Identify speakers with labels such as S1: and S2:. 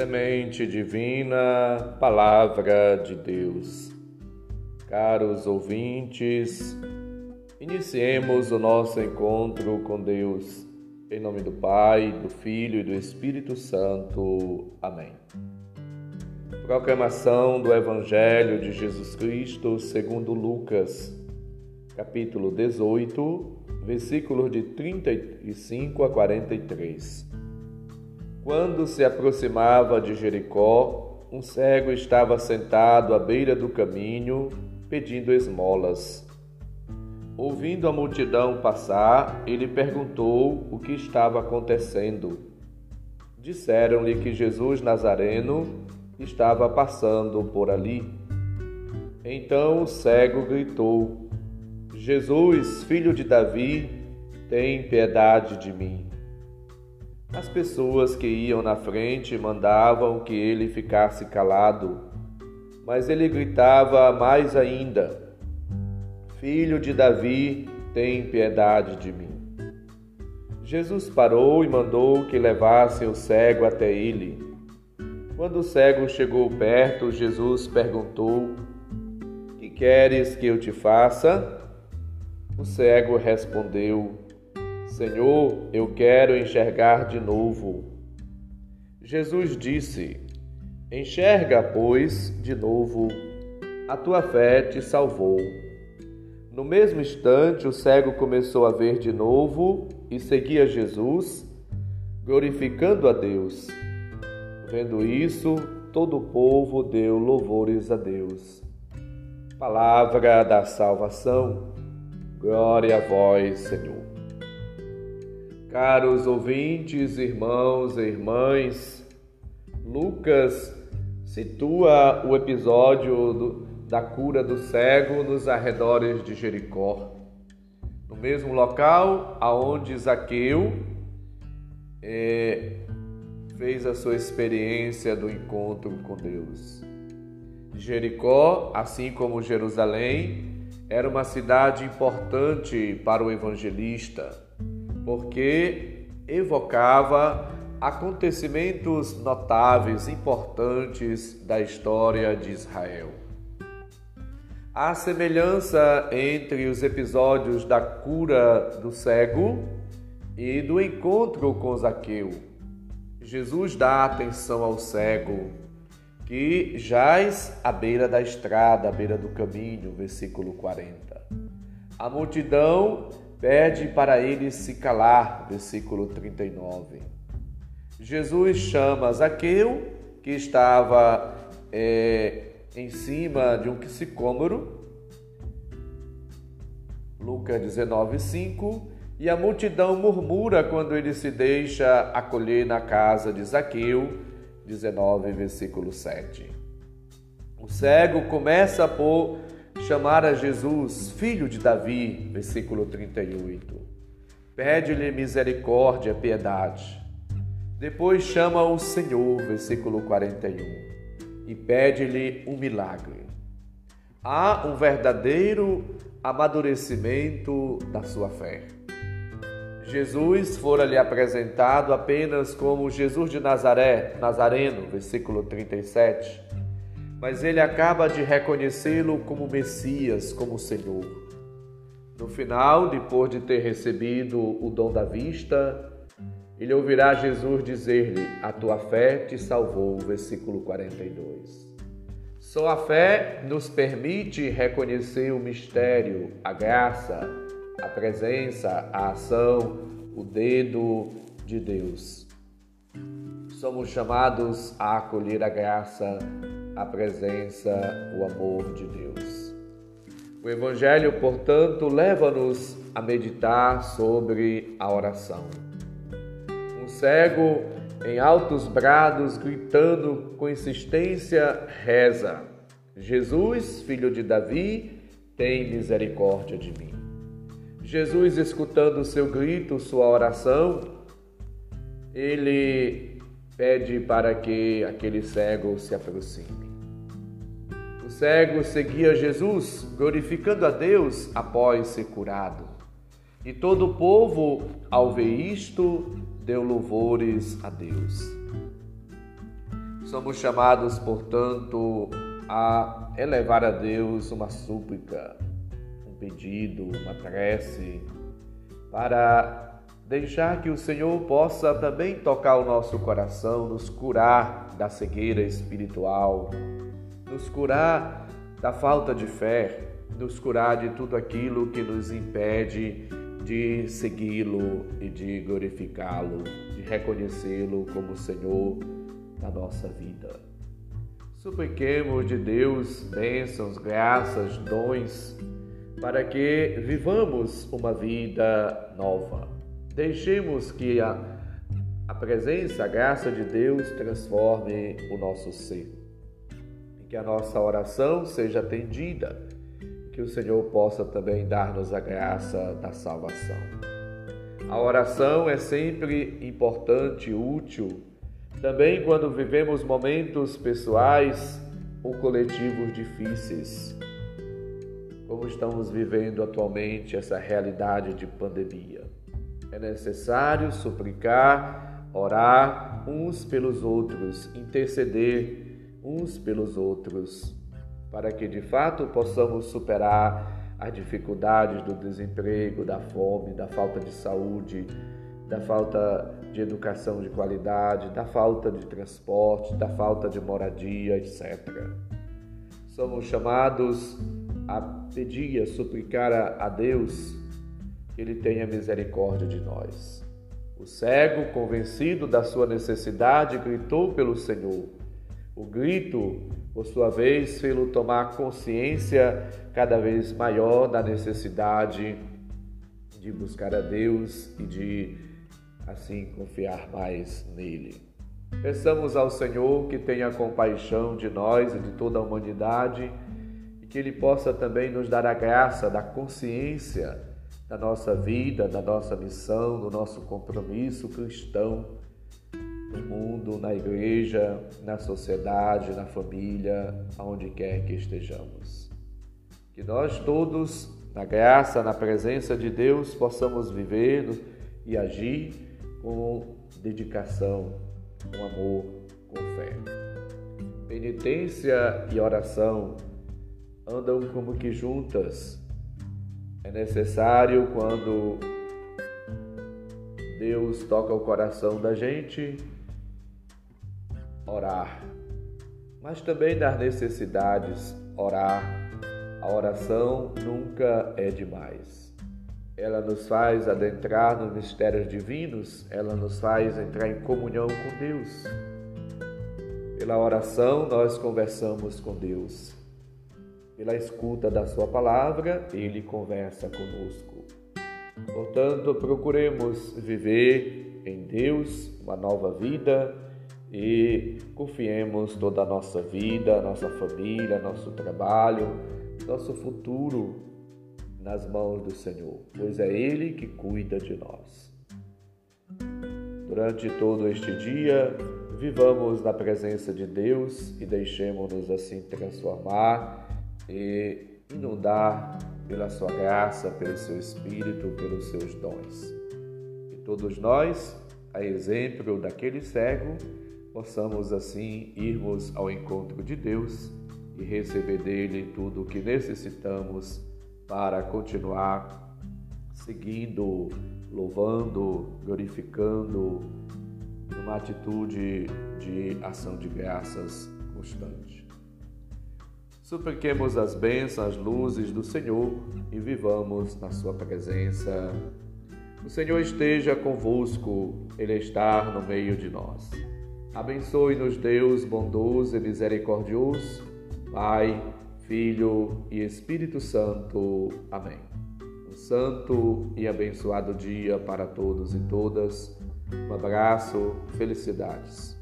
S1: Semente divina, palavra de Deus. Caros ouvintes, iniciemos o nosso encontro com Deus. Em nome do Pai, do Filho e do Espírito Santo. Amém. Proclamação do Evangelho de Jesus Cristo segundo Lucas, capítulo 18, versículos de 35 a 43. Quando se aproximava de Jericó, um cego estava sentado à beira do caminho, pedindo esmolas. Ouvindo a multidão passar, ele perguntou o que estava acontecendo. Disseram-lhe que Jesus Nazareno estava passando por ali. Então o cego gritou: Jesus, filho de Davi, tem piedade de mim. As pessoas que iam na frente mandavam que ele ficasse calado, mas ele gritava mais ainda: Filho de Davi, tem piedade de mim. Jesus parou e mandou que levassem o cego até ele. Quando o cego chegou perto, Jesus perguntou: Que queres que eu te faça? O cego respondeu: Senhor, eu quero enxergar de novo. Jesus disse: Enxerga, pois, de novo, a tua fé te salvou. No mesmo instante, o cego começou a ver de novo e seguia Jesus, glorificando a Deus. Vendo isso, todo o povo deu louvores a Deus. Palavra da salvação. Glória a vós, Senhor. Caros ouvintes, irmãos e irmãs, Lucas situa o episódio do, da cura do cego nos arredores de Jericó, no mesmo local aonde Zaqueu é, fez a sua experiência do encontro com Deus. Jericó, assim como Jerusalém, era uma cidade importante para o evangelista, porque evocava acontecimentos notáveis, importantes da história de Israel. A semelhança entre os episódios da cura do cego e do encontro com Zaqueu. Jesus dá atenção ao cego, que jaz à beira da estrada, à beira do caminho, versículo 40. A multidão pede para ele se calar, versículo 39. Jesus chama Zaqueu, que estava é, em cima de um sicômoro, Lucas 19, 5, e a multidão murmura quando ele se deixa acolher na casa de Zaqueu, 19, versículo 7. O cego começa por chamar a Jesus, filho de Davi, versículo 38. Pede-lhe misericórdia, piedade. Depois chama o Senhor, versículo 41, e pede-lhe um milagre. Há um verdadeiro amadurecimento da sua fé. Jesus fora lhe apresentado apenas como Jesus de Nazaré, Nazareno, versículo 37. Mas ele acaba de reconhecê-lo como Messias, como Senhor. No final, depois de ter recebido o dom da vista, ele ouvirá Jesus dizer-lhe: A tua fé te salvou, versículo 42. Só a fé nos permite reconhecer o mistério, a graça, a presença, a ação, o dedo de Deus. Somos chamados a acolher a graça, a presença, o amor de Deus. O Evangelho, portanto, leva-nos a meditar sobre a oração. Um cego, em altos brados, gritando com insistência, reza: Jesus, filho de Davi, tem misericórdia de mim. Jesus, escutando o seu grito, sua oração, ele pede para que aquele cego se aproxime. O cego seguia Jesus, glorificando a Deus após ser curado. E todo o povo, ao ver isto, deu louvores a Deus. Somos chamados, portanto, a elevar a Deus uma súplica, um pedido, uma prece, para deixar que o Senhor possa também tocar o nosso coração, nos curar da cegueira espiritual, nos curar da falta de fé, nos curar de tudo aquilo que nos impede de segui-lo e de glorificá-lo, de reconhecê-lo como Senhor da nossa vida. Supliquemos de Deus bênçãos, graças, dons, para que vivamos uma vida nova. Deixemos que a, a presença, a graça de Deus transforme o nosso ser. Que a nossa oração seja atendida que o Senhor possa também dar-nos a graça da salvação. A oração é sempre importante, útil, também quando vivemos momentos pessoais ou coletivos difíceis, como estamos vivendo atualmente essa realidade de pandemia. É necessário suplicar, orar uns pelos outros, interceder uns pelos outros para que de fato possamos superar as dificuldades do desemprego, da fome, da falta de saúde, da falta de educação de qualidade, da falta de transporte, da falta de moradia, etc. Somos chamados a pedir, a suplicar a Deus que Ele tenha misericórdia de nós. O cego, convencido da sua necessidade, gritou pelo Senhor. O grito por sua vez, fê-lo tomar consciência cada vez maior da necessidade de buscar a Deus e de, assim, confiar mais nele. Peçamos ao Senhor que tenha compaixão de nós e de toda a humanidade e que Ele possa também nos dar a graça da consciência da nossa vida, da nossa missão, do nosso compromisso cristão no mundo, na igreja, na sociedade, na família, aonde quer que estejamos. Que nós todos, na graça, na presença de Deus, possamos viver e agir com dedicação, com amor, com fé. Penitência e oração andam como que juntas. É necessário quando Deus toca o coração da gente orar, mas também das necessidades, orar. A oração nunca é demais. Ela nos faz adentrar nos mistérios divinos, ela nos faz entrar em comunhão com Deus. Pela oração, nós conversamos com Deus. Pela escuta da Sua palavra, Ele conversa conosco. Portanto, procuremos viver em Deus uma nova vida e confiemos toda a nossa vida, nossa família, nosso trabalho, nosso futuro nas mãos do Senhor, pois é Ele que cuida de nós. Durante todo este dia, vivamos na presença de Deus e deixemos-nos assim transformar e inundar pela Sua graça, pelo Seu Espírito, pelos Seus dons. E todos nós, a exemplo daquele cego, possamos assim irmos ao encontro de Deus e receber dele tudo o que necessitamos para continuar seguindo, louvando, glorificando, numa atitude de ação de graças constante. Supliquemos as bênçãos, as luzes do Senhor e vivamos na Sua presença. O Senhor esteja convosco, Ele está no meio de nós. Abençoe-nos, Deus bondoso e misericordioso, Pai, Filho e Espírito Santo. Amém. Um santo e abençoado dia para todos e todas. Um abraço, felicidades.